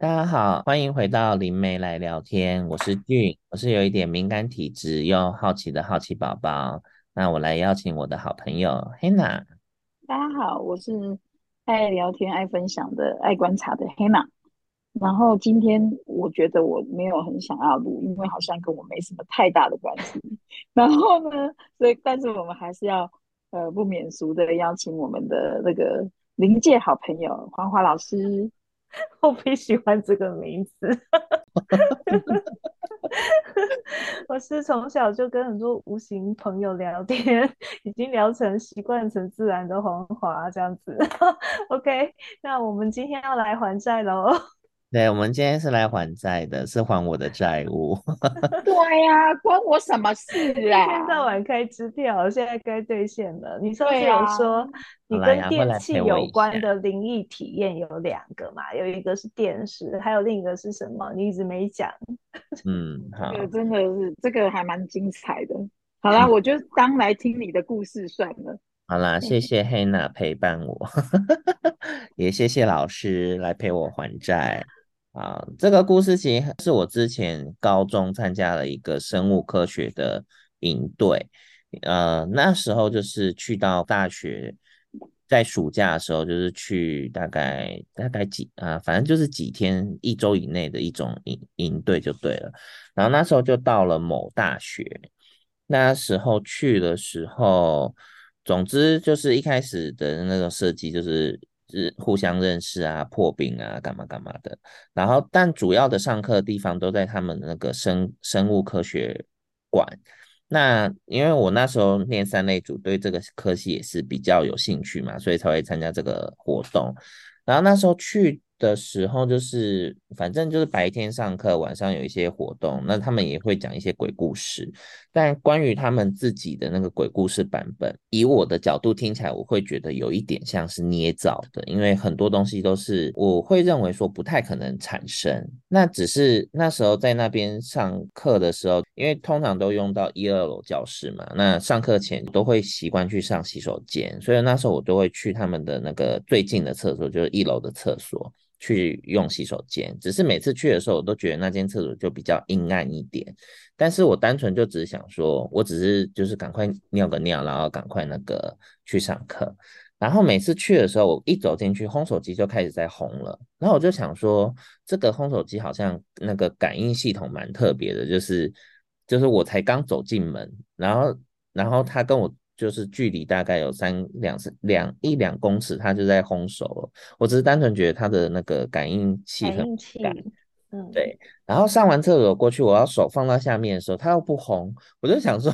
大家好，欢迎回到灵媒来聊天。我是俊，我是有一点敏感体质又好奇的好奇宝宝。那我来邀请我的好朋友 Hannah。大家好，我是爱聊天、爱分享的、爱观察的 Hannah。然后今天我觉得我没有很想要录，因为好像跟我没什么太大的关系。然后呢，所以但是我们还是要呃不免俗的邀请我们的那个灵界好朋友黄华老师。我不喜欢这个名字。我是从小就跟很多无形朋友聊天，已经聊成习惯成自然的黄华这样子。OK，那我们今天要来还债喽。对，我们今天是来还债的，是还我的债务。对呀、啊，关我什么事 啊？一天到晚开支票，现在该兑现了。你上次有说你跟电器有关的灵异体验有两个嘛？有一个是电视，还有另一个是什么？你一直没讲。嗯，好，真的是这个还蛮精彩的。好啦，我就当来听你的故事算了。好啦，谢谢 Hannah 陪伴我，也谢谢老师来陪我还债。啊，这个故事其实是我之前高中参加了一个生物科学的营队，呃，那时候就是去到大学，在暑假的时候就是去大概大概几啊，反正就是几天一周以内的一种营营队就对了。然后那时候就到了某大学，那时候去的时候，总之就是一开始的那个设计就是。是互相认识啊，破冰啊，干嘛干嘛的。然后，但主要的上课地方都在他们那个生生物科学馆。那因为我那时候念三类组，对这个科系也是比较有兴趣嘛，所以才会参加这个活动。然后那时候去。的时候就是，反正就是白天上课，晚上有一些活动，那他们也会讲一些鬼故事。但关于他们自己的那个鬼故事版本，以我的角度听起来，我会觉得有一点像是捏造的，因为很多东西都是我会认为说不太可能产生。那只是那时候在那边上课的时候，因为通常都用到一二楼教室嘛，那上课前都会习惯去上洗手间，所以那时候我都会去他们的那个最近的厕所，就是一楼的厕所。去用洗手间，只是每次去的时候，我都觉得那间厕所就比较阴暗一点。但是我单纯就只是想说，我只是就是赶快尿个尿，然后赶快那个去上课。然后每次去的时候，我一走进去，烘手机就开始在烘了。然后我就想说，这个烘手机好像那个感应系统蛮特别的，就是就是我才刚走进门，然后然后他跟我。就是距离大概有三两两一两公尺，它就在烘手了。我只是单纯觉得它的那个感应器很感，嗯，对。然后上完厕所过去，我要手放到下面的时候，它又不烘，我就想说，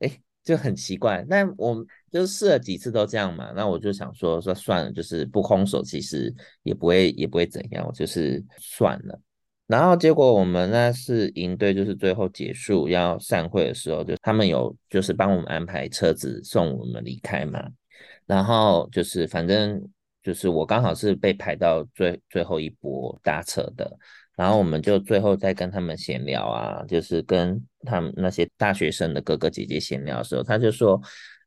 哎，就很奇怪。但我就试了几次都这样嘛，那我就想说说算了，就是不烘手，其实也不会也不会怎样，我就是算了。然后结果我们那次营队就是最后结束要散会的时候，就他们有就是帮我们安排车子送我们离开嘛。然后就是反正就是我刚好是被排到最最后一波搭车的，然后我们就最后再跟他们闲聊啊，就是跟他们那些大学生的哥哥姐姐闲聊的时候，他就说。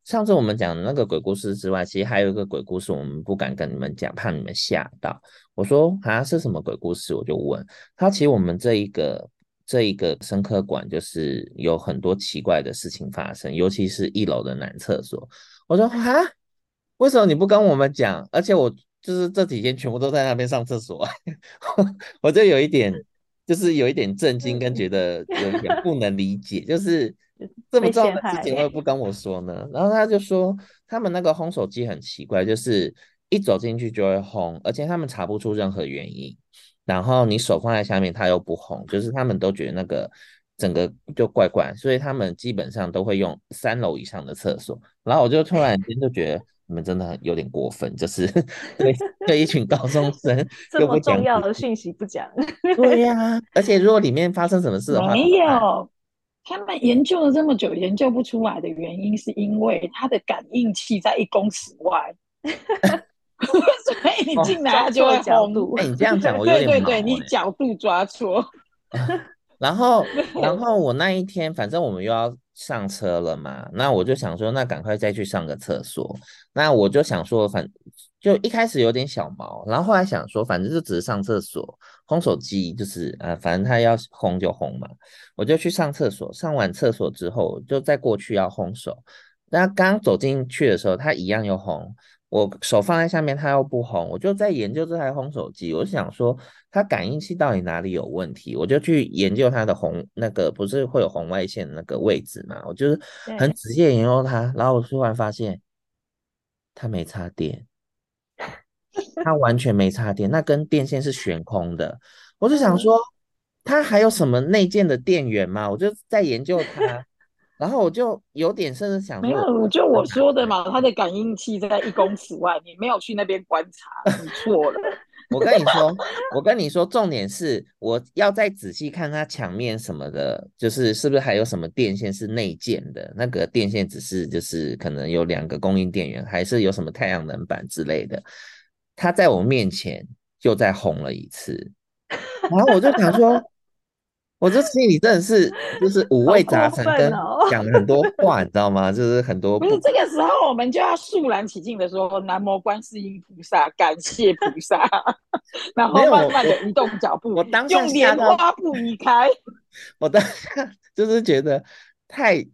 上次我们讲的那个鬼故事之外，其实还有一个鬼故事，我们不敢跟你们讲，怕你们吓到。我说啊，是什么鬼故事？我就问他，其实我们这一个这一个生科馆就是有很多奇怪的事情发生，尤其是一楼的男厕所。我说啊，为什么你不跟我们讲？而且我就是这几天全部都在那边上厕所，我就有一点，就是有一点震惊，跟觉得有一点不能理解，就是。这么重要的事情会不跟我说呢？然后他就说，他们那个烘手机很奇怪，就是一走进去就会烘，而且他们查不出任何原因。然后你手放在下面，它又不烘，就是他们都觉得那个整个就怪怪，所以他们基本上都会用三楼以上的厕所。然后我就突然间就觉得你们真的很有点过分，就是 对对一群高中生 这么重要的讯息不讲。对呀、啊，而且如果里面发生什么事的话，没有。他们研究了这么久，研究不出来的原因，是因为它的感应器在一公尺外，所以你进来它就会轰。哎、哦欸，你这样讲我有点对 对对，你角度抓错。然后，然后我那一天，反正我们又要上车了嘛，那我就想说，那赶快再去上个厕所。那我就想说，反就一开始有点小毛，然后后来想说，反正就只是上厕所，烘手机就是啊，反正他要烘就烘嘛，我就去上厕所。上完厕所之后，就再过去要烘手。那刚走进去的时候，他一样又烘。我手放在下面，他又不烘，我就在研究这台烘手机。我想说，它感应器到底哪里有问题？我就去研究它的红那个不是会有红外线的那个位置嘛？我就是很仔细研究它，然后我突然发现它没插电，它完全没插电，那根电线是悬空的。我就想说，它还有什么内建的电源吗？我就在研究它。然后我就有点甚至想说，没有，就我说的嘛，它的感应器在一公尺外，你没有去那边观察，你错了。我跟你说，我跟你说，重点是我要再仔细看它墙面什么的，就是是不是还有什么电线是内建的？那个电线只是就是可能有两个供应电源，还是有什么太阳能板之类的？它在我面前又再红了一次，然后我就想说。我这心里真的是就是五味杂陈，跟讲了很多话，你知道吗？就是很多不，不是这个时候，我们就要肃然起敬的说：“南无观世音菩萨，感谢菩萨。”然后慢慢的移动脚步，我当下用莲花步移开。我当下就是觉得太。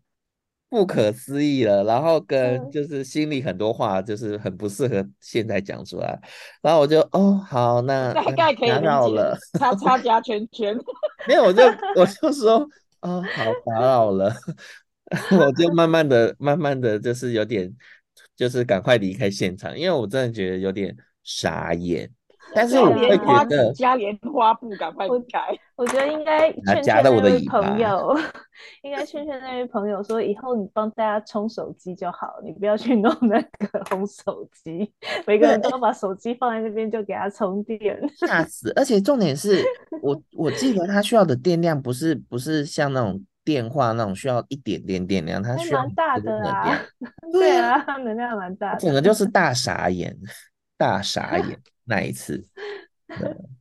不可思议了，然后跟就是心里很多话就是很不适合现在讲出来，然后我就哦好，那大概可以打扰了，叉叉加圈圈，没有我就 我就说哦好打扰了，我就慢慢的慢慢的就是有点就是赶快离开现场，因为我真的觉得有点傻眼。但是我会觉得加莲花布赶快改。我觉得应该劝劝那位朋友，应该劝劝那位朋友说，以后你帮大家充手机就好，你不要去弄那个红手机。每个人都要把手机放在那边就给他充电，吓死！而且重点是我我记得他需要的电量不是不是像那种电话那种需要一点点电量，他需要蛮大的啊。对啊，能量蛮大的。整个就是大傻眼，大傻 眼。那一次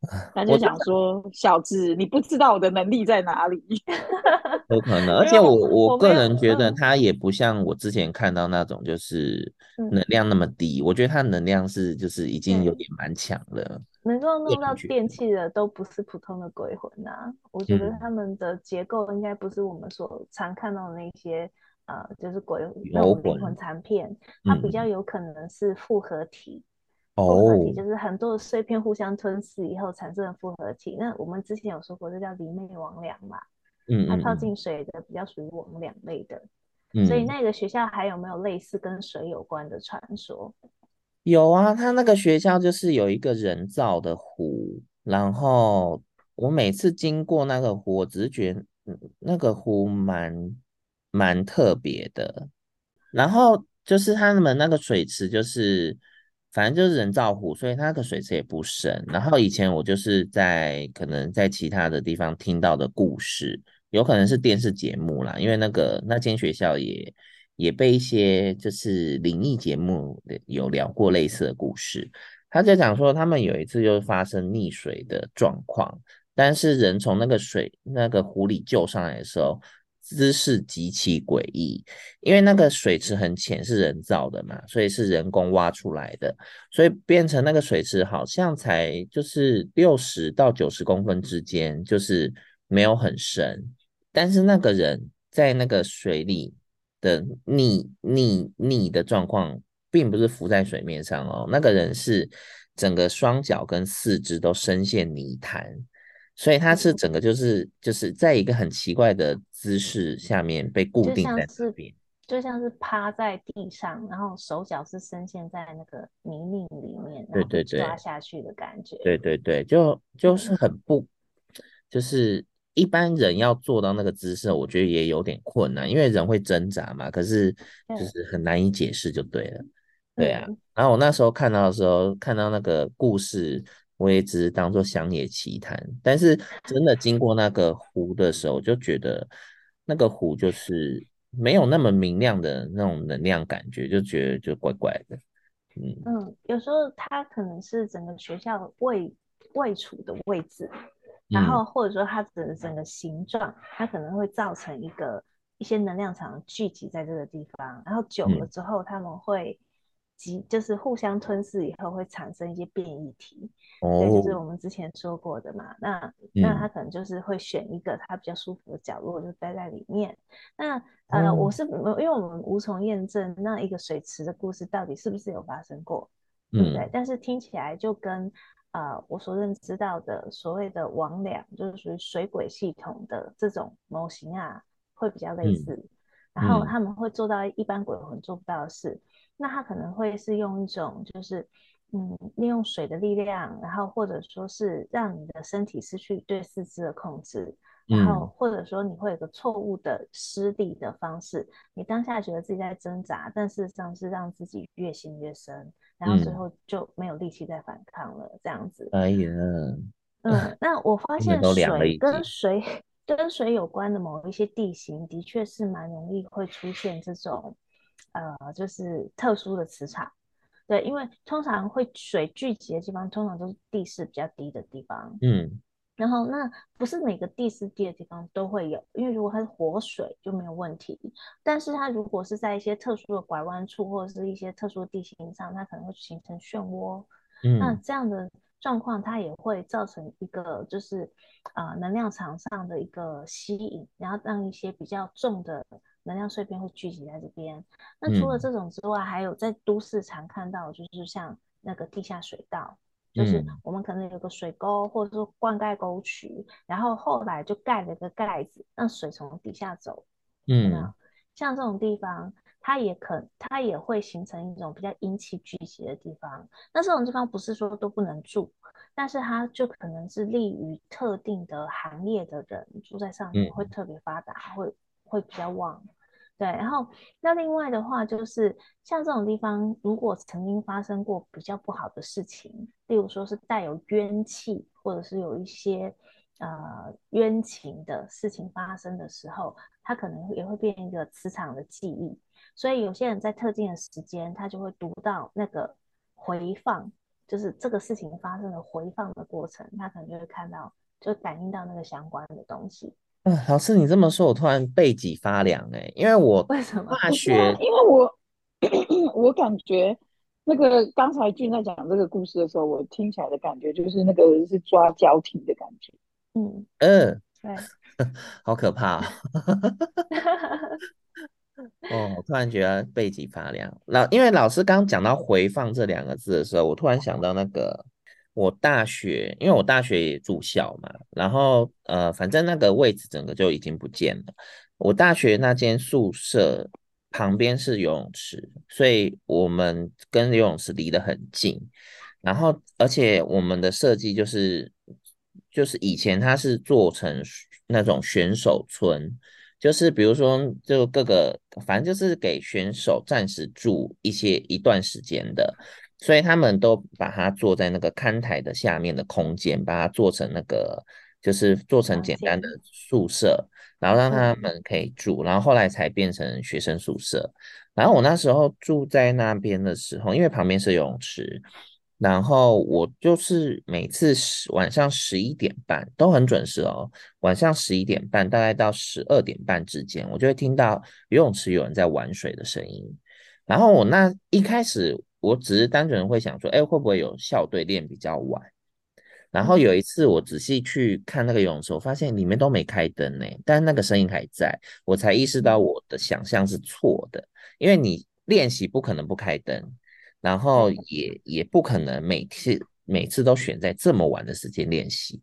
他就想说：“小智，你不知道我的能力在哪里？” 有可能，而且我我个人觉得他也不像我之前看到那种，就是能量那么低。嗯、我觉得他能量是就是已经有点蛮强了。能够弄到电器的都不是普通的鬼魂呐、啊，我觉得他们的结构应该不是我们所常看到的那些呃，就是鬼那种灵魂残片，它比较有可能是复合体。复合体就是很多的碎片互相吞噬以后产生的复合体。那我们之前有说过，这叫魑魅魍魉嘛。嗯，它靠近水的比较属于魍魎类的。嗯，所以那个学校还有没有类似跟水有关的传说？有啊，他那个学校就是有一个人造的湖，然后我每次经过那个湖，我只是觉得那个湖蛮蛮特别的。然后就是他们那个水池就是。反正就是人造湖，所以它那个水池也不深。然后以前我就是在可能在其他的地方听到的故事，有可能是电视节目啦，因为那个那间学校也也被一些就是灵异节目有聊过类似的故事。他就讲说，他们有一次就发生溺水的状况，但是人从那个水那个湖里救上来的时候。姿势极其诡异，因为那个水池很浅，是人造的嘛，所以是人工挖出来的，所以变成那个水池好像才就是六十到九十公分之间，就是没有很深。但是那个人在那个水里的溺溺溺的状况，并不是浮在水面上哦，那个人是整个双脚跟四肢都深陷泥潭。所以它是整个就是就是在一个很奇怪的姿势下面被固定在这边，就像是趴在地上，然后手脚是深陷在那个泥泞里面，对对对，抓下去的感觉。对对对，就就是很不，就是一般人要做到那个姿势，我觉得也有点困难，因为人会挣扎嘛。可是就是很难以解释，就对了。对啊，然后我那时候看到的时候，看到那个故事。我也只是当做乡野奇谈，但是真的经过那个湖的时候，就觉得那个湖就是没有那么明亮的那种能量感觉，就觉得就怪怪的。嗯嗯，有时候它可能是整个学校位位处的位置，然后或者说它的整个形状，它可能会造成一个一些能量场聚集在这个地方，然后久了之后，他们会集，就是互相吞噬以后会产生一些变异体，对，就是我们之前说过的嘛。那那他可能就是会选一个他比较舒服的角落，就待在里面。那呃，我是因为我们无从验证那一个水池的故事到底是不是有发生过。对不对？嗯、但是听起来就跟呃我所认知到的所谓的魍魉，就是属于水鬼系统的这种模型啊，会比较类似。嗯、然后他们会做到一般鬼魂做不到的事。嗯、那他可能会是用一种就是嗯利用水的力量，然后或者说是让你的身体失去对四肢的控制，然后或者说你会有个错误的施力的方式，你当下觉得自己在挣扎，但事实上是让自己越陷越深。然后最后就没有力气再反抗了，嗯、这样子。哎呀，嗯，那我发现水跟水 跟水有关的某一些地形，的确是蛮容易会出现这种，呃，就是特殊的磁场。对，因为通常会水聚集的地方，通常都是地势比较低的地方。嗯。然后，那不是每个地势低的地方都会有，因为如果它是活水就没有问题。但是它如果是在一些特殊的拐弯处或者是一些特殊的地形上，它可能会形成漩涡。嗯，那这样的状况它也会造成一个就是啊、呃、能量场上的一个吸引，然后让一些比较重的能量碎片会聚集在这边。那除了这种之外，嗯、还有在都市常看到就是像那个地下水道。就是我们可能有个水沟，或者说灌溉沟渠，然后后来就盖了个盖子，让水从底下走。嗯，像这种地方，它也可，它也会形成一种比较阴气聚集的地方。那这种地方不是说都不能住，但是它就可能是利于特定的行业的人住在上面会特别发达，会会比较旺。对，然后那另外的话，就是像这种地方，如果曾经发生过比较不好的事情，例如说是带有冤气，或者是有一些呃冤情的事情发生的时候，它可能也会变一个磁场的记忆。所以有些人在特定的时间，他就会读到那个回放，就是这个事情发生的回放的过程，他可能就会看到，就感应到那个相关的东西。嗯，老师，你这么说，我突然背脊发凉哎，因为我为什么大学？因为我 我感觉那个刚才俊在讲这个故事的时候，我听起来的感觉就是那个是抓交替的感觉。嗯嗯，对，好可怕哦！我突然觉得背脊发凉。老，因为老师刚讲到“回放”这两个字的时候，我突然想到那个。我大学，因为我大学也住校嘛，然后呃，反正那个位置整个就已经不见了。我大学那间宿舍旁边是游泳池，所以我们跟游泳池离得很近。然后，而且我们的设计就是，就是以前它是做成那种选手村，就是比如说就各个，反正就是给选手暂时住一些一段时间的。所以他们都把它做在那个看台的下面的空间，把它做成那个，就是做成简单的宿舍，然后让他们可以住，然后后来才变成学生宿舍。然后我那时候住在那边的时候，因为旁边是游泳池，然后我就是每次十晚上十一点半都很准时哦，晚上十一点半大概到十二点半之间，我就会听到游泳池有人在玩水的声音。然后我那一开始。我只是单纯会想说，哎，会不会有校队练比较晚？然后有一次我仔细去看那个游泳池，我发现里面都没开灯呢，但那个声音还在，我才意识到我的想象是错的，因为你练习不可能不开灯，然后也也不可能每次每次都选在这么晚的时间练习。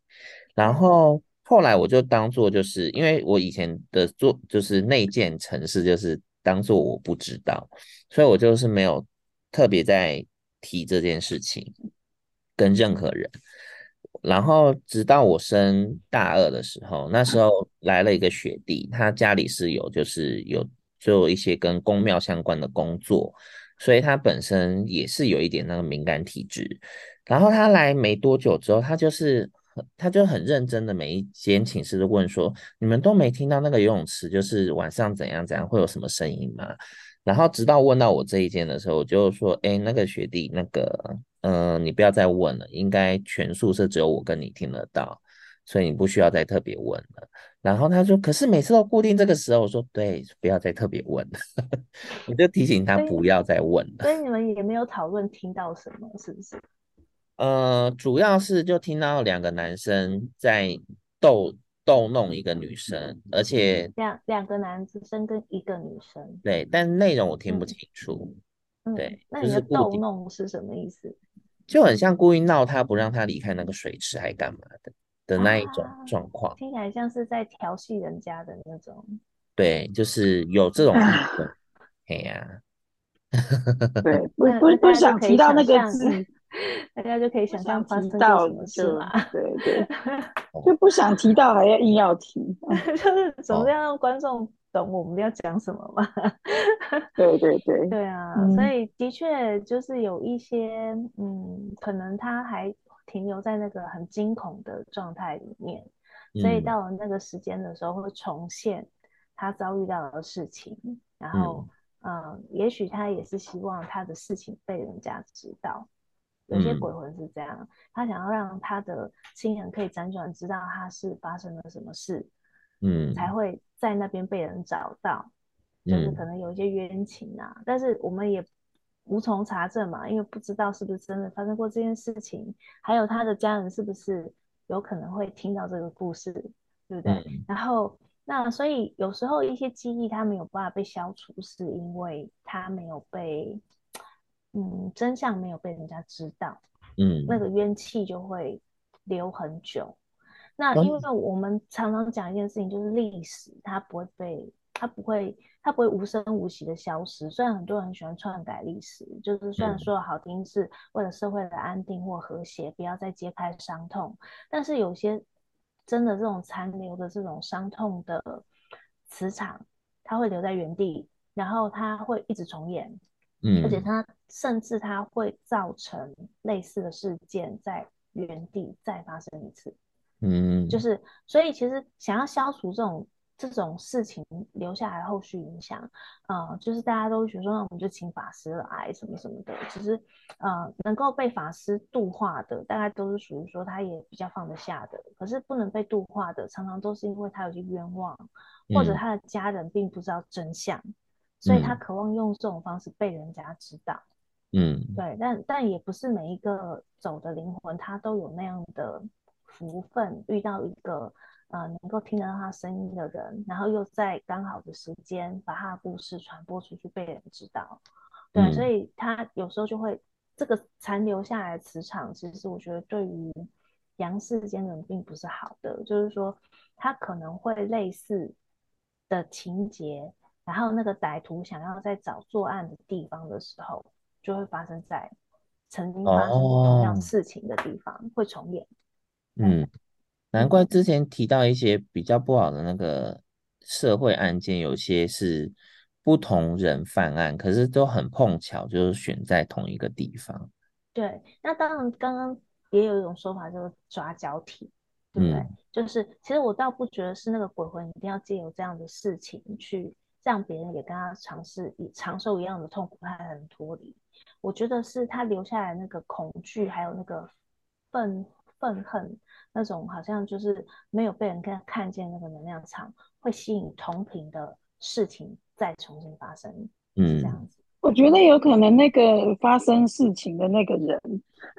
然后后来我就当做就是因为我以前的做就是内建城市，就是当做我不知道，所以我就是没有。特别在提这件事情跟任何人，然后直到我升大二的时候，那时候来了一个学弟，他家里是有就是有做一些跟宫庙相关的工作，所以他本身也是有一点那个敏感体质。然后他来没多久之后，他就是他就很认真的每一间寝室都问说：“你们都没听到那个游泳池就是晚上怎样怎样会有什么声音吗？”然后直到问到我这一件的时候，我就说：“哎，那个学弟，那个，嗯、呃，你不要再问了，应该全宿舍只有我跟你听得到。”所以你不需要再特别问了。然后他说，可是每次都固定这个时候，我说对，不要再特别问了，我就提醒他不要再问了。所以，你们也没有讨论听到什么，是不是？呃，主要是就听到两个男生在逗逗弄一个女生，而且两两个男生跟一个女生，对，但内容我听不清楚。嗯、对、嗯，那你的逗弄是什么意思？就很像故意闹他，不让他离开那个水池，还干嘛的的那一种状况，啊，听起来像是在调戏人家的那种。对，就是有这种部分。哎呀，对，不不不想提到那个字。大家就可以想象发生什么事嘛，对对，就不想提到还要硬要提，就是总是要让观众懂我们要讲什么嘛。对对对，对啊，嗯、所以的确就是有一些，嗯，可能他还停留在那个很惊恐的状态里面，所以到了那个时间的时候会重现他遭遇到的事情，然后，嗯，嗯也许他也是希望他的事情被人家知道。有些鬼魂是这样，嗯，他想要让他的亲人可以辗转知道他是发生了什么事，嗯，才会在那边被人找到，就是可能有一些冤情啊，嗯，但是我们也无从查证嘛，因为不知道是不是真的发生过这件事情，还有他的家人是不是有可能会听到这个故事，对不对？嗯，然后那所以有时候一些记忆他没有办法被消除，是因为他没有被。嗯，真相没有被人家知道，嗯，那个冤气就会留很久。那因为我们常常讲一件事情，就是历史它不会被，它不会，它不会无声无息的消失。虽然很多人喜欢篡改历史，就是虽然说的好听是为了社会的安定或和谐，不要再揭开伤痛，但是有些真的这种残留的这种伤痛的磁场，它会留在原地，然后它会一直重演。嗯，而且它甚至它会造成类似的事件在原地再发生一次，嗯，就是所以其实想要消除这种这种事情留下来后续影响，呃，就是大家都觉得说，那我们就请法师来什么什么的。其实呃，能够被法师度化的，大概都是属于说他也比较放得下的。可是不能被度化的，常常都是因为他有些冤枉，或者他的家人并不知道真相。所以他渴望用这种方式被人家知道，嗯，对，但但也不是每一个走的灵魂，他都有那样的福分，遇到一个呃能够听得到他声音的人，然后又在刚好的时间把他的故事传播出去，被人知道，对，嗯，所以他有时候就会这个残留下来的磁场，其实我觉得对于阳世间人并不是好的，就是说他可能会类似的情节。然后那个歹徒想要在找作案的地方的时候，就会发生在曾经发生过同样事情的地方，哦、会重演。嗯，难怪之前提到一些比较不好的那个社会案件，有些是不同人犯案，可是都很碰巧，就是选在同一个地方。对，那当然刚刚也有一种说法，就是抓交替，对不对？嗯、就是其实我倒不觉得是那个鬼魂一定要借由这样的事情去。让别人也跟他尝试以长寿一样的痛苦，他才能脱离。我觉得是他留下来那个恐惧，还有那个愤愤恨，那种好像就是没有被人看看见那个能量场，会吸引同频的事情再重新发生。嗯，这样子。我觉得有可能那个发生事情的那个人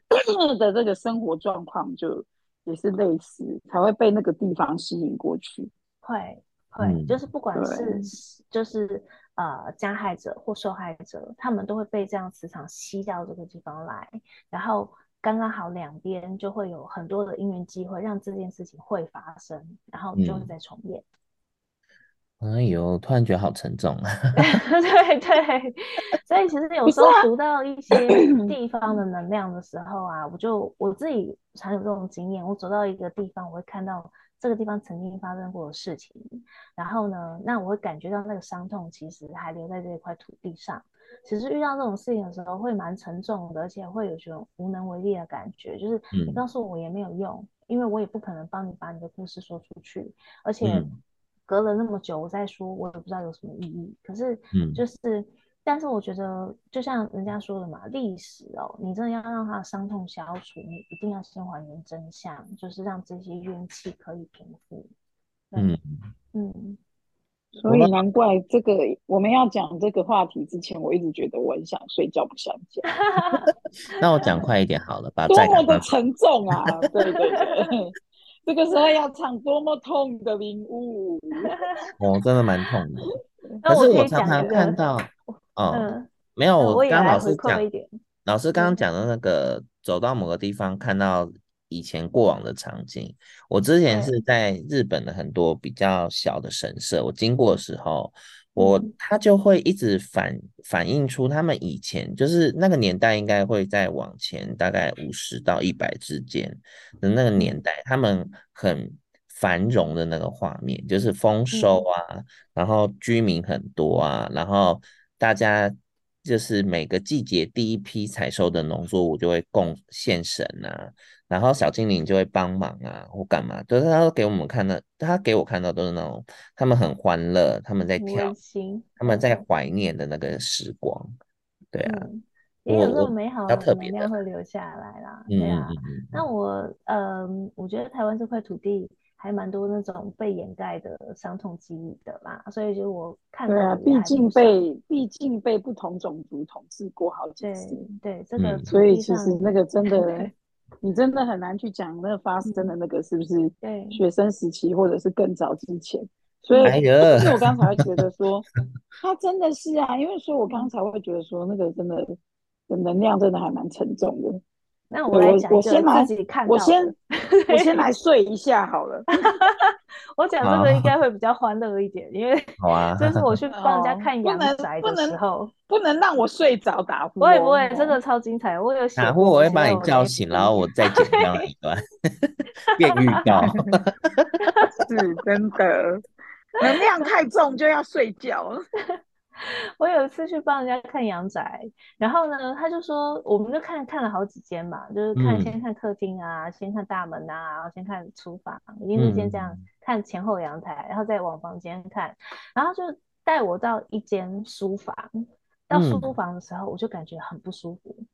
的这个生活状况就也是类似，才会被那个地方吸引过去。会。对，就是不管是就是呃加害者或受害者，他们都会被这样磁场吸到这个地方来，然后刚刚好两边就会有很多的因缘机会，让这件事情会发生，然后就会再重演。嗯、哎呦，突然觉得好沉重啊！对对，所以其实有时候读到一些 地方的能量的时候啊，我就我自己常有这种经验，我走到一个地方，我会看到。这个地方曾经发生过的事情，然后呢，那我会感觉到那个伤痛其实还留在这一块土地上。其实遇到这种事情的时候会蛮沉重的，而且会有这种无能为力的感觉。就是你告诉我也没有用，嗯，因为我也不可能帮你把你的故事说出去，而且隔了那么久我再说，我也不知道有什么意义。可是，就是，嗯，但是我觉得，就像人家说的嘛，历史哦，你真的要让他的伤痛消除，你一定要先还原真相，就是让这些怨气可以平复。嗯嗯，所以难怪这个我们要讲这个话题之前，我一直觉得我很想睡觉，不想讲。那我讲快一点好了把？多么的沉重啊！对对对，这个时候要唱多么痛的领悟，哦，真的蛮痛的。可是我常常看到。哦，嗯、没有，我刚刚老师讲，老师刚刚讲的那个，走到某个地方看到以前过往的场景。我之前是在日本的很多比较小的神社，我经过的时候，我他就会一直反反映出他们以前就是那个年代应该会在往前大概五十到一百之间的那个年代，他们很繁荣的那个画面，就是丰收啊，然后居民很多啊，然后。大家就是每个季节第一批采收的农作物就会供献神啊，然后小精灵就会帮忙啊，或干嘛，都是他都给我们看的，他给我看到都是那种他们很欢乐，他们在跳，他们在怀念的那个时光，对啊，嗯、也有这种美好的能量会留下来啦，对啊，那我嗯，我觉得台湾这块土地。还蛮多那种被掩盖的伤痛记忆的啦，所以就我看到对啊，毕竟被毕竟被不同种族统治过好几次，对，对这个，所以其实那个真的，你真的很难去讲那个发生的那个是不是对学生时期或者是更早之前，所以所以我刚才会觉得说，他真的是啊，因为说我刚才会觉得说那个真的的能量真的还蛮沉重的。那我来讲，我先自己看到，我先我先来睡一下好了。我讲这个应该会比较欢乐一点，因为这 是我去 帮人家看阳宅的时候，不能让我睡着打呼。不会不会，真的超精彩。我有打呼，我会把你叫醒，然后我再剪掉一段，变预告。是真的，能量太重就要睡觉。我有一次去帮人家看阳宅，然后呢，他就说，我们就看看了好几间嘛，就是看先看客厅啊，嗯、先看大门啊，然后先看厨房，一定是先这样看前后阳台，然后再往房间看，然后就带我到一间书房，到书房的时候，我就感觉很不舒服，嗯、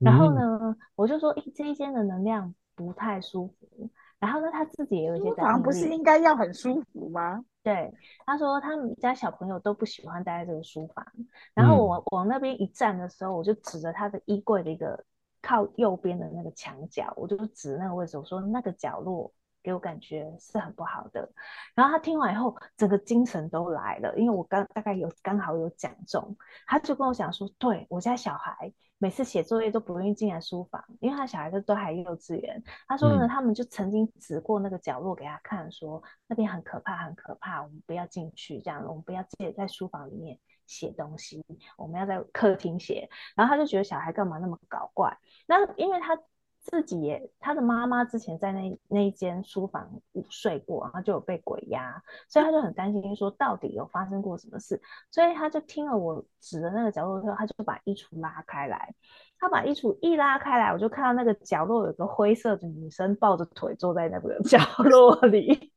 然后呢，我就说，诶，这一间的能量不太舒服，然后呢，他自己也有一些不是应该要很舒服吗？对，他说他们家小朋友都不喜欢待在这个书房。然后我往那边一站的时候，我就指着他的衣柜的一个靠右边的那个墙角，我就指那个位置，我说那个角落给我感觉是很不好的。然后他听完以后，整个精神都来了，因为我刚大概有刚好有讲中，他就跟我讲说，对，我家小孩。每次写作业都不愿意进来书房，因为他小孩子都还幼稚园。他说呢，他们就曾经指过那个角落给他看，说那边很可怕，很可怕，我们不要进去，这样我们不要自己在书房里面写东西，我们要在客厅写。然后他就觉得小孩干嘛那么搞怪？那因为他。自己也，他的妈妈之前在那那一间书房午睡过，然后就有被鬼压，所以他就很担心，说到底有发生过什么事，所以他就听了我指的那个角落之后，他就把衣橱拉开来，他把衣橱一拉开来，我就看到那个角落有个灰色的女生抱着腿坐在那个角落里，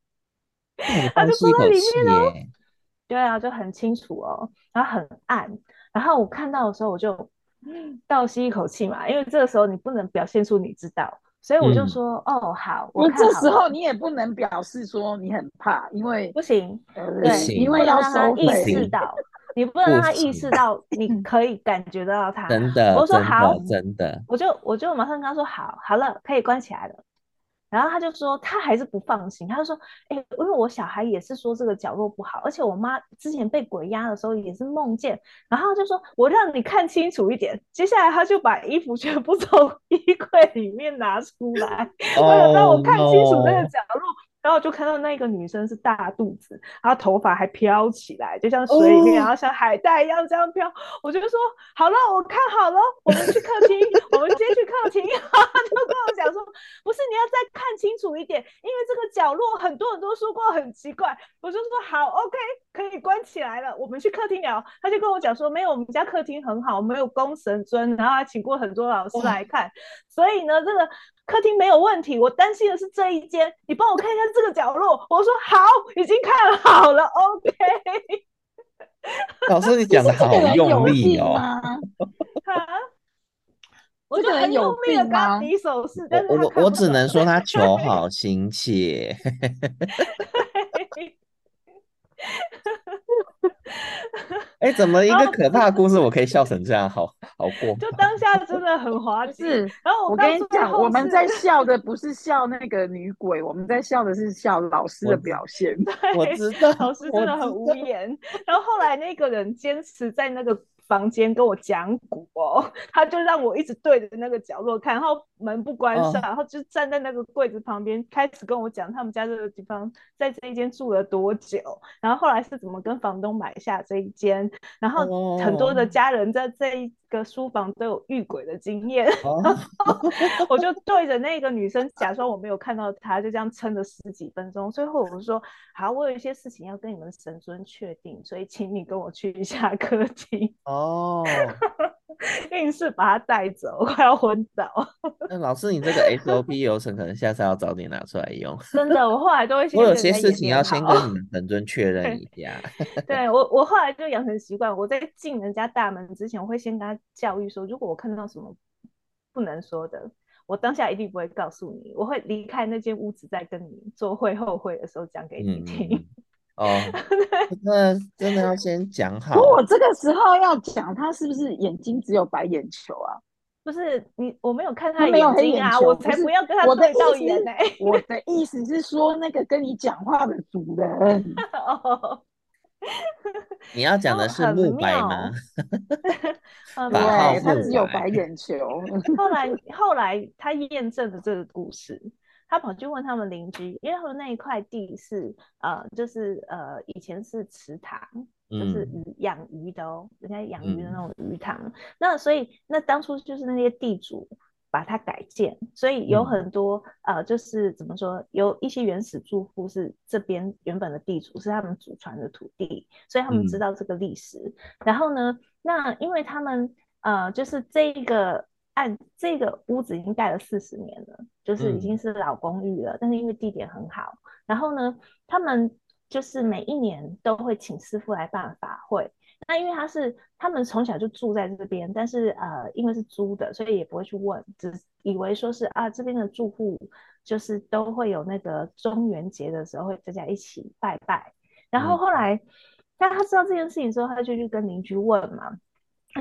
他就坐在里面哦，对啊，就很清楚哦，然后很暗，然后我看到的时候我就。倒吸一口气嘛，因为这个时候你不能表现出你知道，所以我就说、嗯、哦好，我。这时候你也不能表示说你很怕，因为不行，呃、对，因为要让他意识到，你不能让他意识到，你可以感觉得到他。真的，我说好，真的，我就我就马上跟他说好，好了，可以关起来了。然后他就说，他还是不放心。他就说，哎，因为我小孩也是说这个角落不好，而且我妈之前被鬼压的时候也是梦见。然后就说，我让你看清楚一点。接下来他就把衣服全部从 衣柜里面拿出来，为 了让我看清楚那个角落。Oh. 然后就看到那个女生是大肚子，然后头发还飘起来，就像水里面，然后像海带一样这样飘。我就说好了，我看好了，我们去客厅，我们先去客厅。他就跟我讲说，不是，你要再看清楚一点，因为这个角落很多人都说过很奇怪。我就说好，OK，可以关起来了，我们去客厅聊。他就跟我讲说，没有，我们家客厅很好，没有供神尊，然后还请过很多老师来看，所以呢，这个。客厅没有问题，我担心的是这一间，你帮我看一下这个角落。我说好，已经看好了，OK。老师，你讲的好用力哦！我就很用力的跟他比手势，但是我我我只能说他求好心切。哎，怎么一个可怕的故事，我可以笑成这样？好好过。就 当下真的很滑稽。然后我，我跟你讲，我们在笑的不是笑那个女鬼，我们在笑的是笑老师的表现。我知道，老师真的很无 言。然后后来那个人坚持在那个。房间跟我讲古哦，他就让我一直对着那个角落看，然后门不关上，哦、然后就站在那个柜子旁边，开始跟我讲他们家这个地方在这一间住了多久，然后后来是怎么跟房东买下这一间，然后很多的家人在这一个书房都有遇鬼的经验，哦、我就对着那个女生假装我没有看到她，就这样撑了十几分钟，最后我说好，我有一些事情要跟你们神尊确定，所以请你跟我去一下客厅。哦，硬是把他带走，快要昏倒。那老师，你这个 SOP 流程可能下次要早点拿出来用。真的，我后来都会 先。我有些事情要先跟你们本尊确认一下。对我，我后来就养成习惯，我在进人家大门之前，我会先跟他教育说，如果我看到什么不能说的，我当下一定不会告诉你，我会离开那间屋子，再跟你做会后会的时候讲给你听。嗯哦，那真的要先讲好。我这个时候要讲，他是不是眼睛只有白眼球啊？不是你，我没有看他眼睛啊，没有黑眼球，我才不要跟他对到眼呢。我的意思是说，那个跟你讲话的主人。哦，你要讲的是慕白吗？对，他只有白眼球。后来，后来他验证了这个故事。他跑去问他们邻居，因为他们那一块地是呃，就是呃，以前是池塘，就是鱼养、嗯、鱼的哦，人家养鱼的那种鱼塘。嗯、那所以那当初就是那些地主把它改建，所以有很多、嗯、呃，就是怎么说，有一些原始住户是这边原本的地主，是他们祖传的土地，所以他们知道这个历史。嗯、然后呢，那因为他们呃，就是这个。按这个屋子已经盖了四十年了，就是已经是老公寓了。嗯、但是因为地点很好，然后呢，他们就是每一年都会请师傅来办法会。那因为他是他们从小就住在这边，但是呃，因为是租的，所以也不会去问，只以为说是啊，这边的住户就是都会有那个中元节的时候会大家一起拜拜。然后后来，当、嗯、他知道这件事情之后，他就去跟邻居问嘛。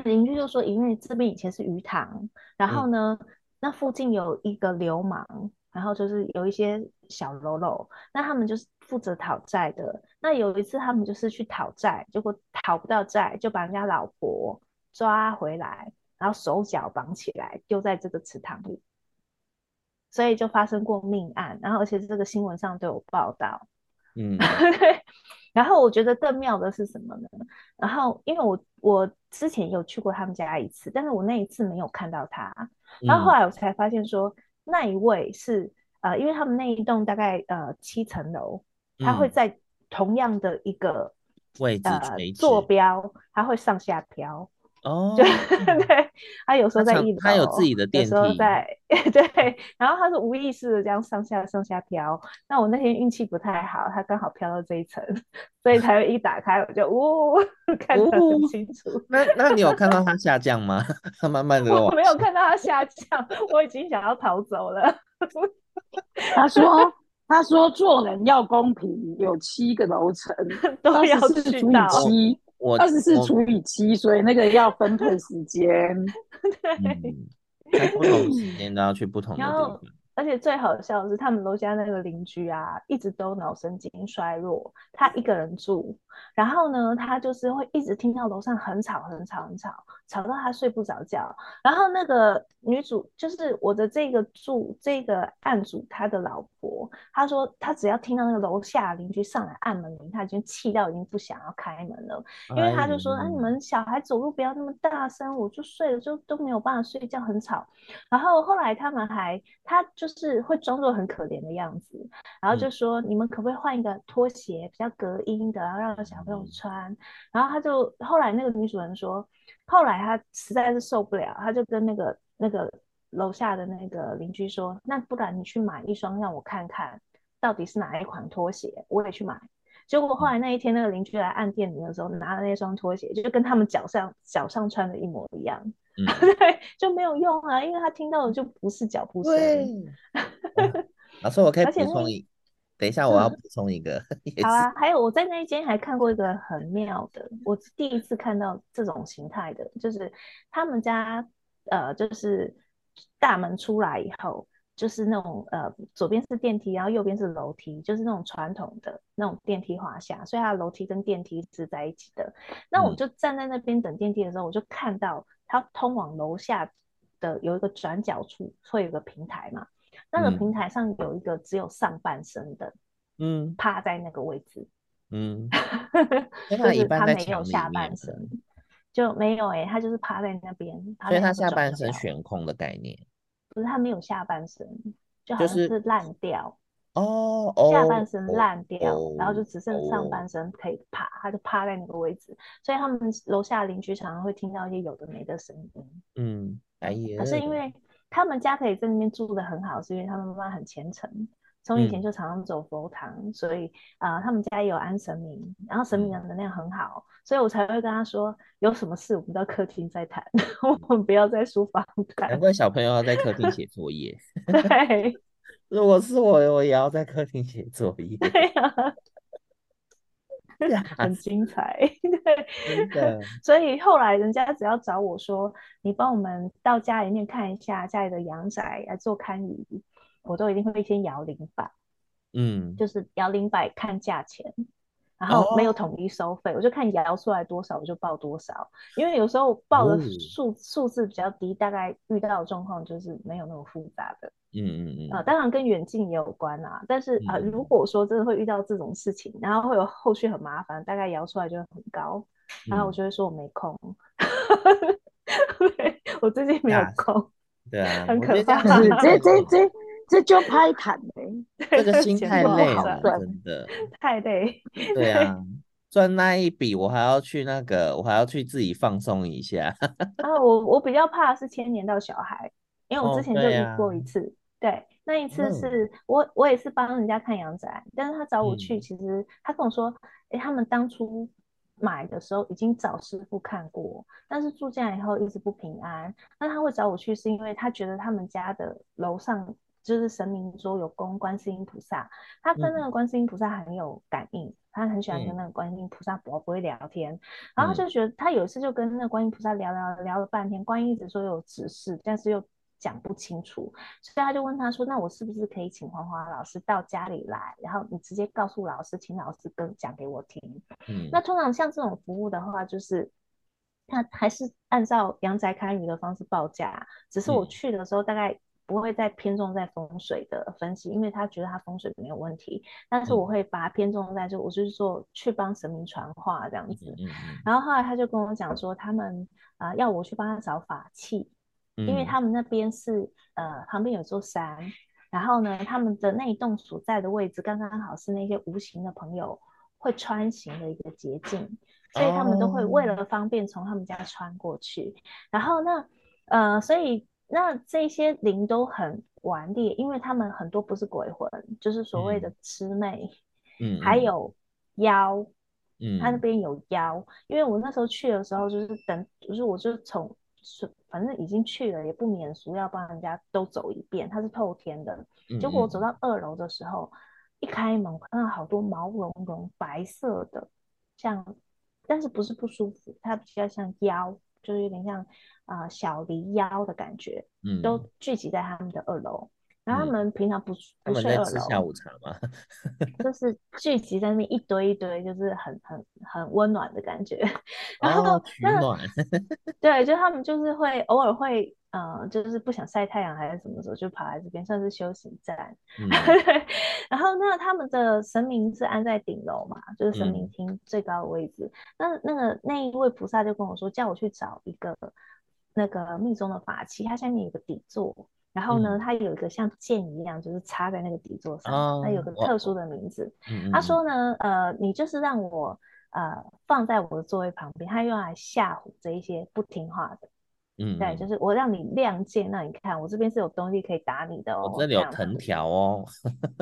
邻居就说：“因为这边以前是鱼塘，然后呢，嗯、那附近有一个流氓，然后就是有一些小喽啰，那他们就是负责讨债的。那有一次他们就是去讨债，结果讨不到债，就把人家老婆抓回来，然后手脚绑起来丢在这个池塘里，所以就发生过命案。然后而且这个新闻上都有报道。嗯，然后我觉得更妙的是什么呢？然后因为我我。”之前有去过他们家一次，但是我那一次没有看到他。然后后来我才发现说，嗯、那一位是呃，因为他们那一栋大概呃七层楼，他会在同样的一个位置呃坐标，他会上下飘。哦，对，他有时候在一楼，他有自己的电梯，有时候在 对，然后他是无意识的这样上下上下飘。那我那天运气不太好，他刚好飘到这一层，所以才会一打开我就呜、哦、看得很清楚。哦、那那你有看到他下降吗？他慢慢的我没有看到他下降，我已经想要逃走了。他说他说做人要公平，有七个楼层都要去到。我二十四除以七，所以那个要分配时间。对，在不同时间都要去不同的地方。而且最好笑的是，他们楼下那个邻居啊，一直都脑神经衰弱，他一个人住，然后呢，他就是会一直听到楼上很吵、很吵、很吵，吵到他睡不着觉。然后那个女主，就是我的这个住这个案主，他的老婆，她说她只要听到那个楼下邻居上来按门铃，她已经气到已经不想要开门了，因为他就说：“哎，你们小孩走路不要那么大声，我就睡了就都没有办法睡觉，很吵。”然后后来他们还他。就是会装作很可怜的样子，然后就说：“你们可不可以换一个拖鞋，比较隔音的，然后让小朋友穿？”然后他就后来那个女主人说，后来他实在是受不了，他就跟那个那个楼下的那个邻居说：“那不然你去买一双让我看看，到底是哪一款拖鞋，我也去买。”结果后来那一天，那个邻居来按电铃的时候，拿了那双拖鞋，就跟他们脚上脚上穿的一模一样。嗯，对，就没有用啊，因为他听到的就不是脚步声。老师，我可以补充一，等一下我要补充一个。好啊，还有我在那一间还看过一个很妙的，我第一次看到这种形态的，就是他们家呃，就是大门出来以后。就是那种呃，左边是电梯，然后右边是楼梯，就是那种传统的那种电梯滑下，所以它的楼梯跟电梯是在一起的。那我就站在那边等电梯的时候，我就看到它通往楼下的有一个转角处会有个平台嘛，那个平台上有一个只有上半身的，嗯，趴在那个位置，嗯，就是他没有下半身，就没有哎、欸，他就是趴在那边，所以他下半身悬空的概念。可是他没有下半身，就好像是烂掉哦，下半身烂掉，哦，然后就只剩上半身可以趴，哦，他就趴在那个位置，所以他们楼下邻居常常会听到一些有的没的声音。嗯，哎呀，可是因为他们家可以在那边住的很好，是因为他们妈妈很虔诚。从以前就常常走佛堂，嗯、所以啊、呃，他们家也有安神明，然后神明的能量很好，嗯、所以我才会跟他说，有什么事我们到客厅再谈，我们不要在书房谈。难怪小朋友要在客厅写作业。对，如果是我，我也要在客厅写作业。对呀、啊，很精彩。对，所以后来人家只要找我说，你帮我们到家里面看一下家里的阳宅来做堪舆。我都一定会先摇铃摆，嗯，就是摇铃摆看价钱，然后没有统一收费，哦，我就看摇出来多少我就报多少，因为有时候报的数数字比较低，大概遇到的状况就是没有那么复杂的，嗯嗯嗯，啊，当然跟远近也有关啊，但是啊，如。果说真的会遇到这种事情，然后会有后续很麻烦，大概摇出来就会很高，然后我就会说我没空，对，我最近没有空，对啊，很可怕，这这这。这就拍坦嘞，这个心太累了，真的太累。对啊，赚那一笔，我还要去那个，我还要去自己放松一下。啊，我我比较怕的是牵连到小孩，因为我之前就遇过一次。哦对，啊、对，那一次是、嗯、我我也是帮人家看阳宅，但是他找我去，其实他跟我说，哎、嗯，他们当初买的时候已经找师傅看过，但是住进来以后一直不平安。那他会找我去，是因为他觉得他们家的楼上。就是神明桌有供观世音菩萨，他跟那个观世音菩萨很有感应，嗯、他很喜欢跟那个观世音菩萨不会聊天，嗯、然后他就觉得他有一次就跟那个观音菩萨聊聊聊了半天，观音一直说有指示，但是又讲不清楚，所以他就问他说：“那我是不是可以请黄花老师到家里来，然后你直接告诉老师，请老师跟讲给我听？”嗯，那通常像这种服务的话，就是他还是按照阳宅堪舆的方式报价，只是我去的时候大概。不会再偏重在风水的分析，因为他觉得他风水没有问题，但是我会把它偏重在就我就是说去帮神明传话这样子。然后后来他就跟我讲说，他们啊、呃、要我去帮他找法器，嗯、因为他们那边是呃旁边有座山，然后呢他们的那一栋所在的位置刚刚好是那些无形的朋友会穿行的一个捷径，所以他们都会为了方便从他们家穿过去。哦、然后那呃所以。那这些灵都很顽劣，因为他们很多不是鬼魂，就是所谓的魑魅，嗯，还有妖，嗯，他那边有妖。因为我那时候去的时候，就是等，就是我就从，反正已经去了，也不免俗，要帮人家都走一遍。它是透天的，结果我走到二楼的时候，嗯、一开门，我看到好多毛茸茸白色的，像，但是不是不舒服，它比较像妖，就是有点像。啊、呃，小离妖的感觉，嗯，都聚集在他们的二楼。嗯、然后他们平常不不睡二楼，下午茶吗？就是聚集在那边一堆一堆，就是很很很温暖的感觉。然后取暖，对，就他们就是会偶尔会，呃，就是不想晒太阳还是什么时候，就跑来这边算是休息站。嗯、然后那他们的神明是安在顶楼嘛，就是神明厅最高的位置。嗯、那那个那一位菩萨就跟我说，叫我去找一个。那个密宗的法器，它下面有个底座，然后呢，嗯、它有一个像剑一样，就是插在那个底座上，哦、它有个特殊的名字。嗯、他说呢，呃，你就是让我呃放在我的座位旁边，他用来吓唬这一些不听话的。嗯，对，就是我让你亮剑，让你看我这边是有东西可以打你的哦。我这里有藤条哦。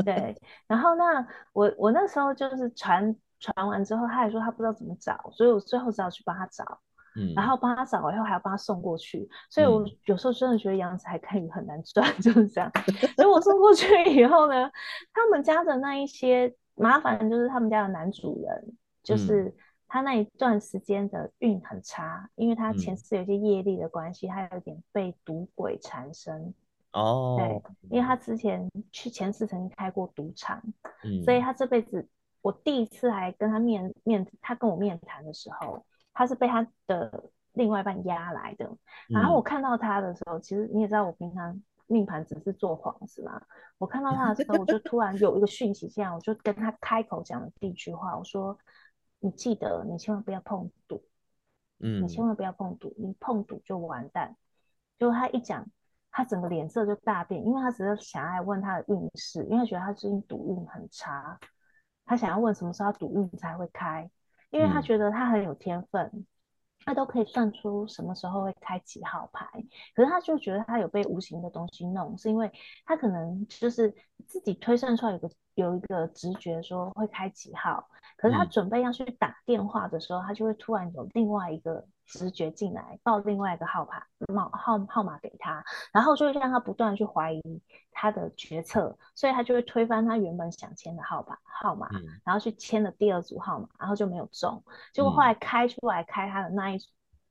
对，然后那我我那时候就是传传完之后，他还说他不知道怎么找，所以我最后只好去帮他找。嗯，然后帮他找了以后，还要帮他送过去。所以我有时候真的觉得养殖海看鱼很难赚，就是这样。所以我送过去以后呢，他们家的那一些麻烦就是他们家的男主人，就是他那一段时间的运很差，因为他前世有些业力的关系，他有点被赌鬼缠身。哦，对，因为他之前去前世曾经开过赌场，嗯，所以他这辈子，我第一次还跟他面面，他跟我面谈的时候，他是被他的另外一半压来的。然后我看到他的时候，嗯、其实你也知道，我平常命盘只是做黄是吗？我看到他的时候，我就突然有一个讯息，这样我就跟他开口讲了第一句话，我说：“你记得，你千万不要碰赌，嗯，你千万不要碰赌，你碰赌就完蛋。”结果他一讲。他整个脸色就大变，因为他只是想要问他的运势，因为他觉得他最近赌运很差，他想要问什么时候赌运才会开，因为他觉得他很有天分，嗯、他都可以算出什么时候会开几号牌，可是他就觉得他有被无形的东西弄，是因为他可能就是自己推算出来有个有一个直觉说会开几号，可是他准备要去打电话的时候，他就会突然有另外一个。直觉进来报另外一个号码号号号码给他，然后就会让他不断去怀疑他的决策，所以他就会推翻他原本想签的号码号码，然后去签了第二组号码，然后就没有中。结果后来开出来开他的那一组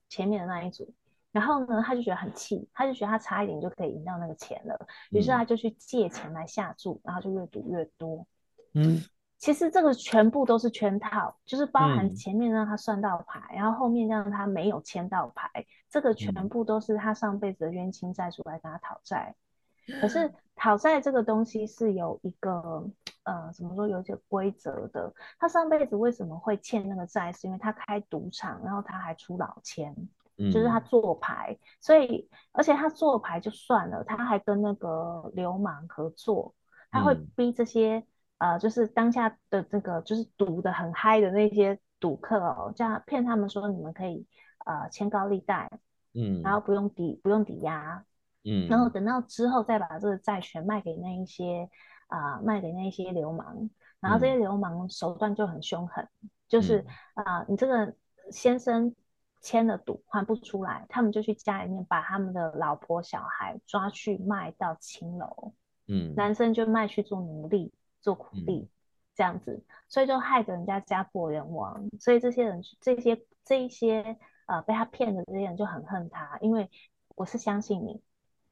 前面的那一组，然后呢，他就觉得很气，他就觉得他差一点就可以赢到那个钱了，于是他就去借钱来下注，然后就越赌越多。嗯。其实这个全部都是圈套，就是包含前面让他算到牌，嗯、然后后面让他没有签到牌，这个全部都是他上辈子的冤亲债主来跟他讨债。嗯、可是讨债这个东西是有一个呃，怎么说，有一个规则的。他上辈子为什么会欠那个债？是因为他开赌场，然后他还出老千，嗯、就是他做牌，所以而且他做牌就算了，他还跟那个流氓合作，他会逼这些。呃，就是当下的这个，就是赌的很嗨的那些赌客哦，这样骗他们说你们可以呃签高利贷，嗯，然后不用抵不用抵押，嗯，然后等到之后再把这个债权卖给那一些啊、呃、卖给那一些流氓，然后这些流氓手段就很凶狠，嗯、就是。啊、呃、你这个先生签了赌还不出来，他们就去家里面把他们的老婆小孩抓去卖到青楼，嗯，男生就卖去做奴隶。做苦力，这样子，所以就害得人家家破人亡。所以这些人，这些这一些呃被他骗的这些人就很恨他，因为我是相信你，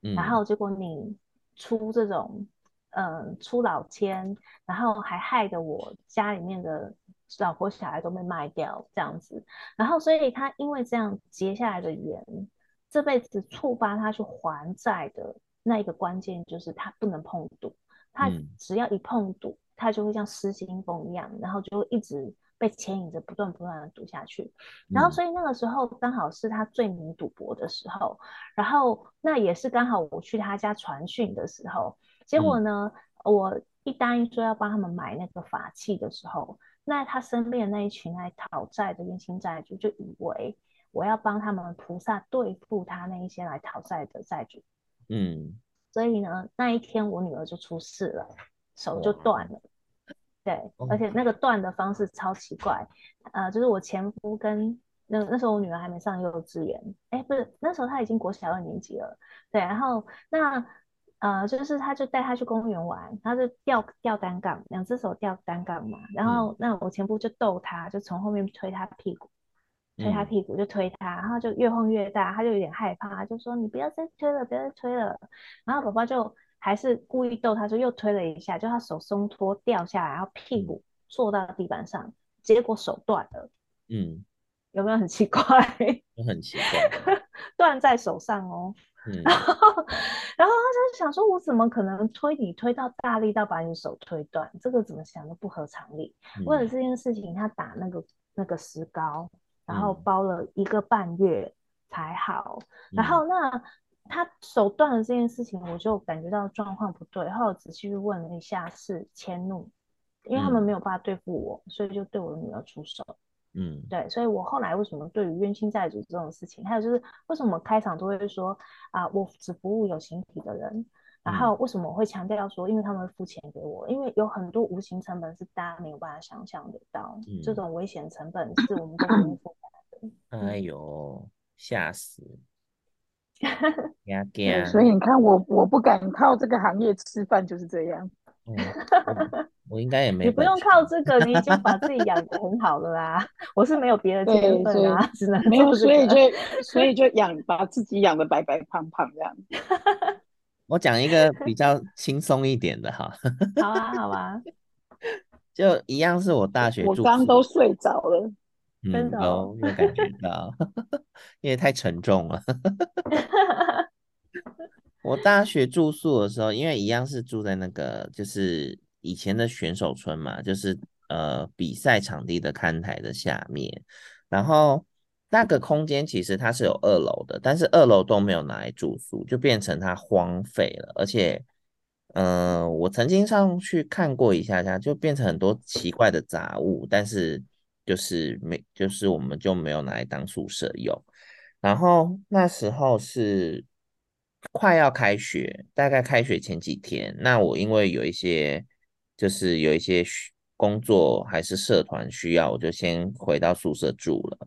嗯、然后结果你出这种嗯、呃、出老千，然后还害得我家里面的老婆小孩都被卖掉这样子，然后所以他因为这样结下来的缘，这辈子触发他去还债的那一个关键就是他不能碰赌。他只要一碰赌，他就会像失心疯一样，然后就会一直被牵引着，不断不断的赌下去。然后，所以那个时候刚好是他最迷赌博的时候，然后那也是刚好我去他家传讯的时候。结果呢，我一答应说要帮他们买那个法器的时候，那他身边的那一群来讨债的冤亲债主就以为我要帮他们菩萨对付他那一些来讨债的债主。嗯。所以呢，那一天我女儿就出事了，手就断了。对，而且那个断的方式超奇怪，呃，就是我前夫跟那那时候我女儿还没上幼稚园，哎，不是，那时候她已经国小二年级了。对，然后那呃，就是他就带她去公园玩，他就吊吊单杠，两只手吊单杠嘛。然后那我前夫就逗她，就从后面推她屁股。推他屁股就推他，然后就越晃越大，他就有点害怕，就说你不要再推了，不要再推了。然后宝宝就还是故意逗他，说又推了一下，就他手松脱掉下来，然后屁股坐到地板上，结果手断了。嗯，有没有很奇怪？很奇怪，断在手上哦。嗯，然后然后他就想说，我怎么可能推你推到大力到把你手推断？这个怎么想都不合常理。嗯、为了这件事情，他打那个那个石膏。然后包了一个半月才好，嗯、然后那他手断了这件事情，我就感觉到状况不对，然后仔细去问了一下，是迁怒，因为他们没有办法对付我，嗯、所以就对我的女儿出手。嗯，对，所以我后来为什么对于冤亲债主这种事情，还有就是为什么开场都会说啊，我只服务有形体的人，然后为什么我会强调说，因为他们会付钱给我，因为有很多无形成本是大家没有办法想象得到，嗯、这种危险成本是我们都不用负 担的。哎呦，吓死！对，所以你看我，我不敢靠这个行业吃饭，就是这样。嗯、我，我应该也没。你不用靠这个，你已经把自己养得很好了啦。我是没有别的天分啊，只能没有，所以就所以就养把自己养的白白胖胖这样。我讲一个比 较轻松一点的哈。好啊，好啊。就一样是我大学住，我刚都睡着了，嗯、真的哦，有感觉到，因为太沉重了。我大学住宿的时候，因为一样是住在那个，就是以前的选手村嘛，就是呃比赛场地的看台的下面，然后那个空间其实它是有二楼的，但是二楼都没有拿来住宿，就变成它荒废了，而且，嗯、我曾经上去看过一下下，就变成很多奇怪的杂物，但是就是没，就是我们就没有拿来当宿舍用，然后那时候是。快要开学，大概开学前几天，那我因为有一些就是有一些工作还是社团需要，我就先回到宿舍住了。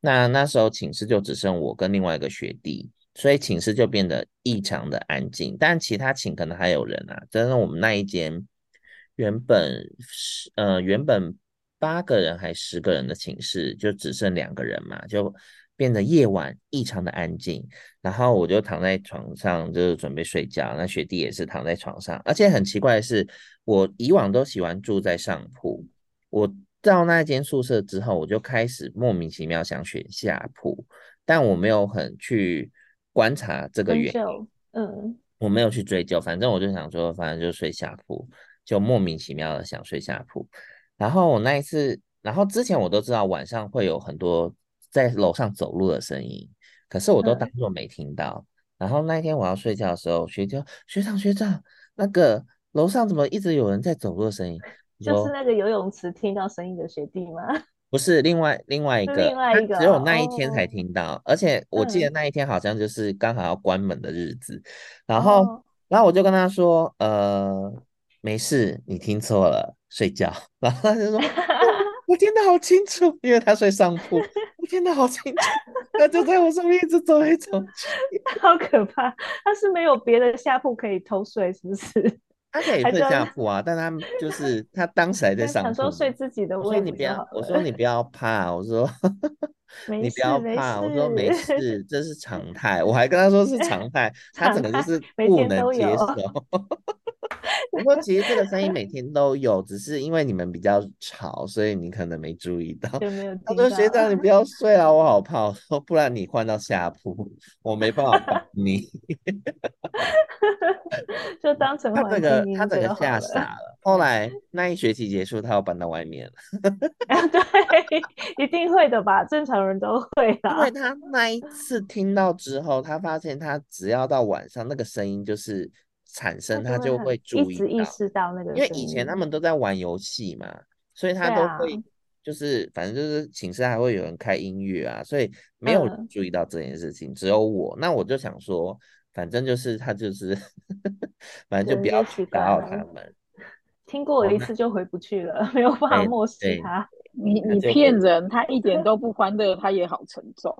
那那时候寝室就只剩我跟另外一个学弟，所以寝室就变得异常的安静。但其他寝可能还有人啊，真的我们那一间原本是呃原本八个人还十个人的寝室，就只剩两个人嘛，就。变得夜晚异常的安静，然后我就躺在床上，就是准备睡觉。那学弟也是躺在床上，而且很奇怪的是，我以往都喜欢住在上铺，我到那间宿舍之后，我就开始莫名其妙想选下铺，但我没有很去观察这个原因，嗯，我没有去追究，反正我就想说，反正就睡下铺，就莫名其妙的想睡下铺。然后我那一次，然后之前我都知道晚上会有很多。在楼上走路的声音，可是我都当作没听到。嗯、然后那一天我要睡觉的时候，学长学长学长，那个楼上怎么一直有人在走路的声音？就是那个游泳池听到声音的学弟吗？不是，另外另外一个，另外一个，只有那一天才听到。哦、而且我记得那一天好像就是刚好要关门的日子。嗯、然后，哦、然后我就跟他说：“呃，没事，你听错了，睡觉。”然后他就说：“我听得好清楚，因为他睡上铺。”我听得好清楚，他就在我上面一直走来走去，好可怕！他是没有别的下铺可以偷睡，是不是？他可以睡下铺啊，但他就 是他当时还在上铺，想说睡自己的位置。我说你不要，我说你不要怕，我说你不要怕，我说没事，这是常态。我还跟他说是常 态，他整个就是不能接受。不过其实这个声音每天都有，只是因为你们比较吵，所以你可能没注意到。有没有？他说学长，你不要睡啊，我好怕。说不然你换到下铺，我没办法帮 你。就当成他这个他整个吓傻了。后来那一学期结束，他要搬到外面了。对，一定会的吧？正常人都会的。因为他那一次听到之后，他发现他只要到晚上，那个声音就是。产生他就会注意到，意识到那个，因为以前他们都在玩游戏嘛，所以他都会就是反正就是寝室还会有人开音乐啊，所以没有注意到这件事情，只有我。那我就想说，反正就是他就是，反正就不要去打扰他们。听过一次就回不去了，没有办法漠视他。你你骗人，他一点都不欢乐，他也好沉重。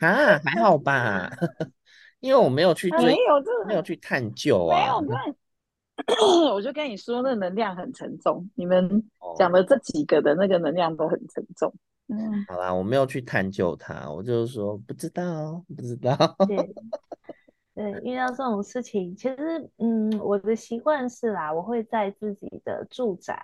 啊，还好吧。因为我没有去追，没有这没有去探究啊。没有，对，我就跟你说，那能量很沉重。你们讲的这几个的那个能量都很沉重。嗯，好啦，我没有去探究它，我就是说不知道，不知道。对，遇到这种事情，其实，嗯，我的习惯是啦，我会在自己的住宅，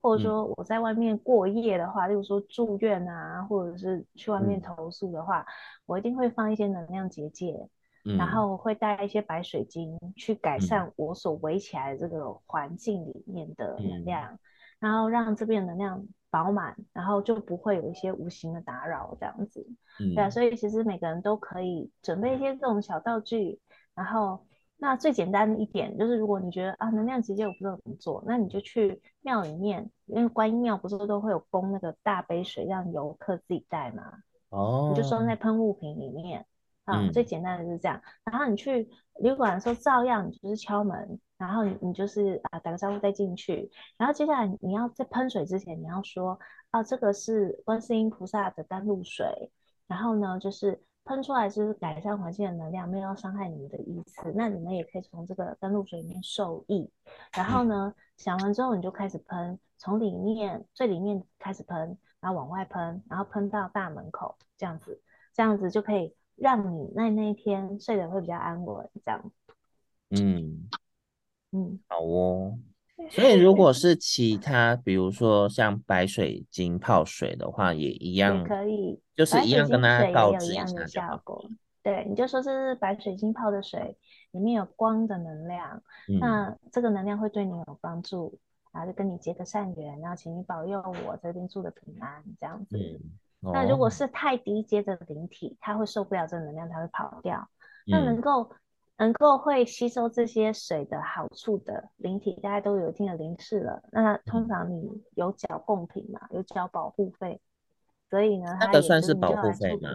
或者说我在外面过夜的话，嗯、例如说住院啊，或者是去外面投宿的话，嗯、我一定会放一些能量结界。然后会带一些白水晶去改善我所围起来的这个环境里面的能量，嗯、然后让这边能量饱满，然后就不会有一些无形的打扰这样子。嗯、对啊，所以其实每个人都可以准备一些这种小道具。然后那最简单的一点就是，如果你觉得啊能量结界我不知道怎么做，那你就去庙里面，因为观音庙不是都会有供那个大杯水让游客自己带吗？哦，你就装在喷雾瓶里面。啊，最简单的是这样。然后你去旅馆的时候，照样你就是敲门，然后你你就是啊打个招呼再进去。然后接下来你要在喷水之前，你要说啊，这个是观世音菩萨的甘露水。然后呢，就是喷出来就是改善环境的能量，没有要伤害你们的意思。那你们也可以从这个甘露水里面受益。然后呢，想完之后你就开始喷，从里面最里面开始喷，然后往外喷，然后喷到大门口，这样子，这样子就可以。让你那那一天睡得会比较安稳，这样。嗯嗯，好哦。所以如果是其他，比如说像白水晶泡水的话，也一样可以，就是一样跟大家告知一样的效果。对，你就说这是白水晶泡的水，里面有光的能量，嗯、那这个能量会对你有帮助，然后就跟你结个善缘，然后请你保佑我这边住的平安，这样子。嗯那如果是太低阶的灵体，它会受不了这个能量，它会跑掉。那能够能够会吸收这些水的好处的灵体，大家都有一定的灵视了。那通常你有缴贡品嘛，有缴保护费，所以呢，它也算是保护费吗？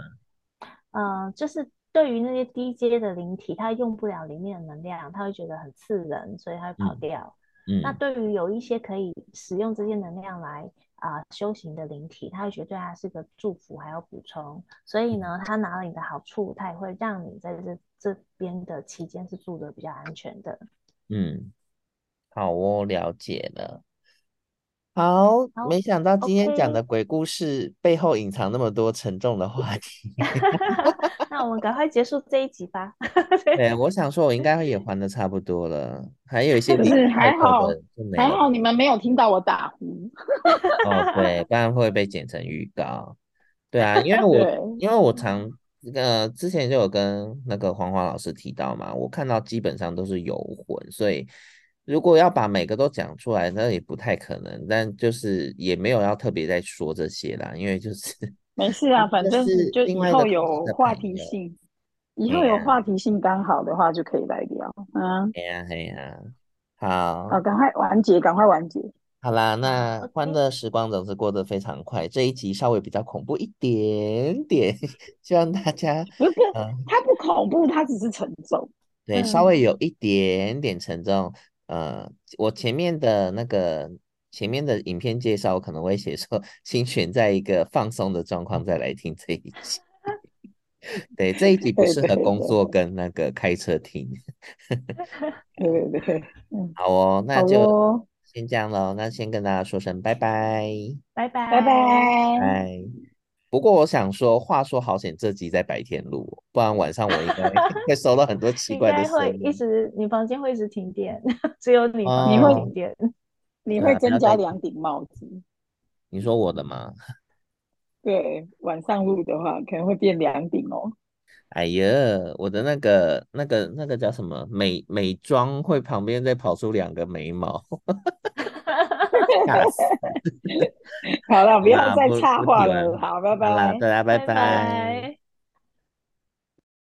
嗯、呃，就是对于那些低阶的灵体，它用不了里面的能量，它会觉得很刺人，所以它会跑掉。嗯，那对于有一些可以使用这些能量来。啊、修行的灵体，他会觉得对他是个祝福，还有补充，所以呢，他拿了你的好处，他也会让你在这这边的期间是住的比较安全的。嗯，好哦，了解了。好，好没想到今天讲的鬼故事背后隐藏那么多沉重的话题。那我们赶快结束这一集吧。对，我想说，我应该也还的差不多了，还有一些是还好，还好你们没有听到我打呼。哦，对，不然会被剪成预告。对啊，因为我因为我常呃之前就有跟那个黄华老师提到嘛，我看到基本上都是游魂，所以。如果要把每个都讲出来，那也不太可能。但就是也没有要特别再说这些啦，因为就是 没事啊，反正就以后有话题性，以后有话题性刚好的话就可以来聊。嗯，哎呀哎呀，好，好，赶快完结，赶快完结。好啦，那欢乐时光总是过得非常快。这一集稍微比较恐怖一点点，希望大家不是，它不恐怖，它只是沉重。对，稍微有一点点沉重。呃，我前面的那个前面的影片介绍，我可能会写说，请选在一个放松的状况再来听这一集。对，这一集不适合工作跟那个开车听。对对对，嗯，好哦，那就先这样喽。那先跟大家说声拜拜，拜拜，拜拜，拜。不过我想说，话说好险，这集在白天录，不然晚上我应该 会收到很多奇怪的声音。会一直，你房间会一直停电，只有你房间会停电，哦、你会增加两顶帽子。你说我的吗？对，晚上录的话可能会变两顶哦。哎呀，我的那个、那个、那个叫什么美美妆会旁边再跑出两个眉毛。好了，不要再插话了。好，拜拜。好了，大家拜拜。拜拜。